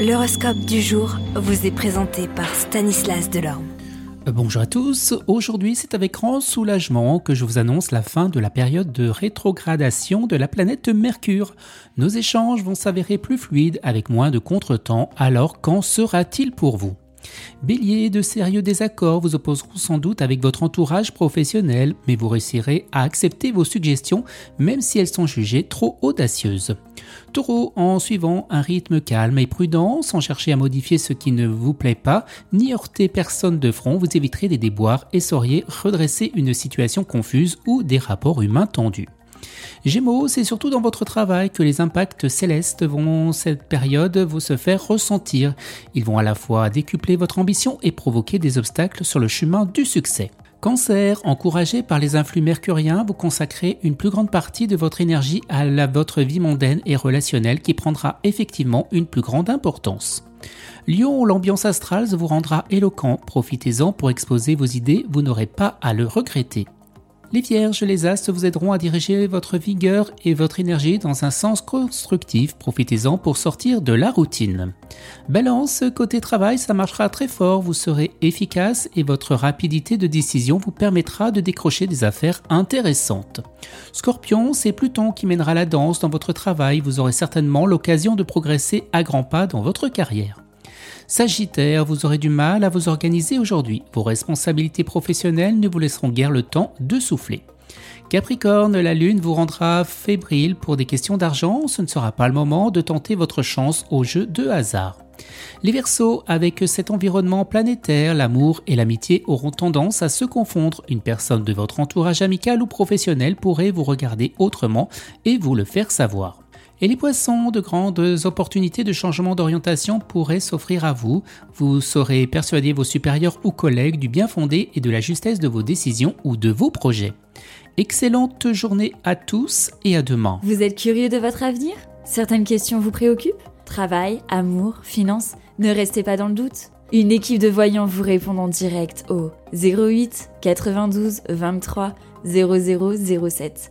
L'horoscope du jour vous est présenté par Stanislas Delorme. Euh, bonjour à tous, aujourd'hui c'est avec grand soulagement que je vous annonce la fin de la période de rétrogradation de la planète Mercure. Nos échanges vont s'avérer plus fluides avec moins de contretemps, alors qu'en sera-t-il pour vous? Bélier, de sérieux désaccords vous opposeront sans doute avec votre entourage professionnel, mais vous réussirez à accepter vos suggestions même si elles sont jugées trop audacieuses. Taureau, en suivant un rythme calme et prudent, sans chercher à modifier ce qui ne vous plaît pas, ni heurter personne de front, vous éviterez des déboires et sauriez redresser une situation confuse ou des rapports humains tendus. Gémeaux, c'est surtout dans votre travail que les impacts célestes vont cette période vous se faire ressentir. Ils vont à la fois décupler votre ambition et provoquer des obstacles sur le chemin du succès. Cancer, encouragé par les influx mercuriens, vous consacrez une plus grande partie de votre énergie à votre vie mondaine et relationnelle qui prendra effectivement une plus grande importance. Lion, l'ambiance astrale vous rendra éloquent, profitez-en pour exposer vos idées, vous n'aurez pas à le regretter. Les vierges, les astres vous aideront à diriger votre vigueur et votre énergie dans un sens constructif. Profitez-en pour sortir de la routine. Balance, côté travail, ça marchera très fort. Vous serez efficace et votre rapidité de décision vous permettra de décrocher des affaires intéressantes. Scorpion, c'est Pluton qui mènera la danse dans votre travail. Vous aurez certainement l'occasion de progresser à grands pas dans votre carrière. Sagittaire, vous aurez du mal à vous organiser aujourd'hui. Vos responsabilités professionnelles ne vous laisseront guère le temps de souffler. Capricorne, la Lune vous rendra fébrile pour des questions d'argent. Ce ne sera pas le moment de tenter votre chance au jeu de hasard. Les Verseaux, avec cet environnement planétaire, l'amour et l'amitié auront tendance à se confondre. Une personne de votre entourage amical ou professionnel pourrait vous regarder autrement et vous le faire savoir. Et les poissons, de grandes opportunités de changement d'orientation pourraient s'offrir à vous. Vous saurez persuader vos supérieurs ou collègues du bien fondé et de la justesse de vos décisions ou de vos projets. Excellente journée à tous et à demain. Vous êtes curieux de votre avenir? Certaines questions vous préoccupent? Travail, amour, finances Ne restez pas dans le doute. Une équipe de voyants vous répond en direct au 08 92 23 0007.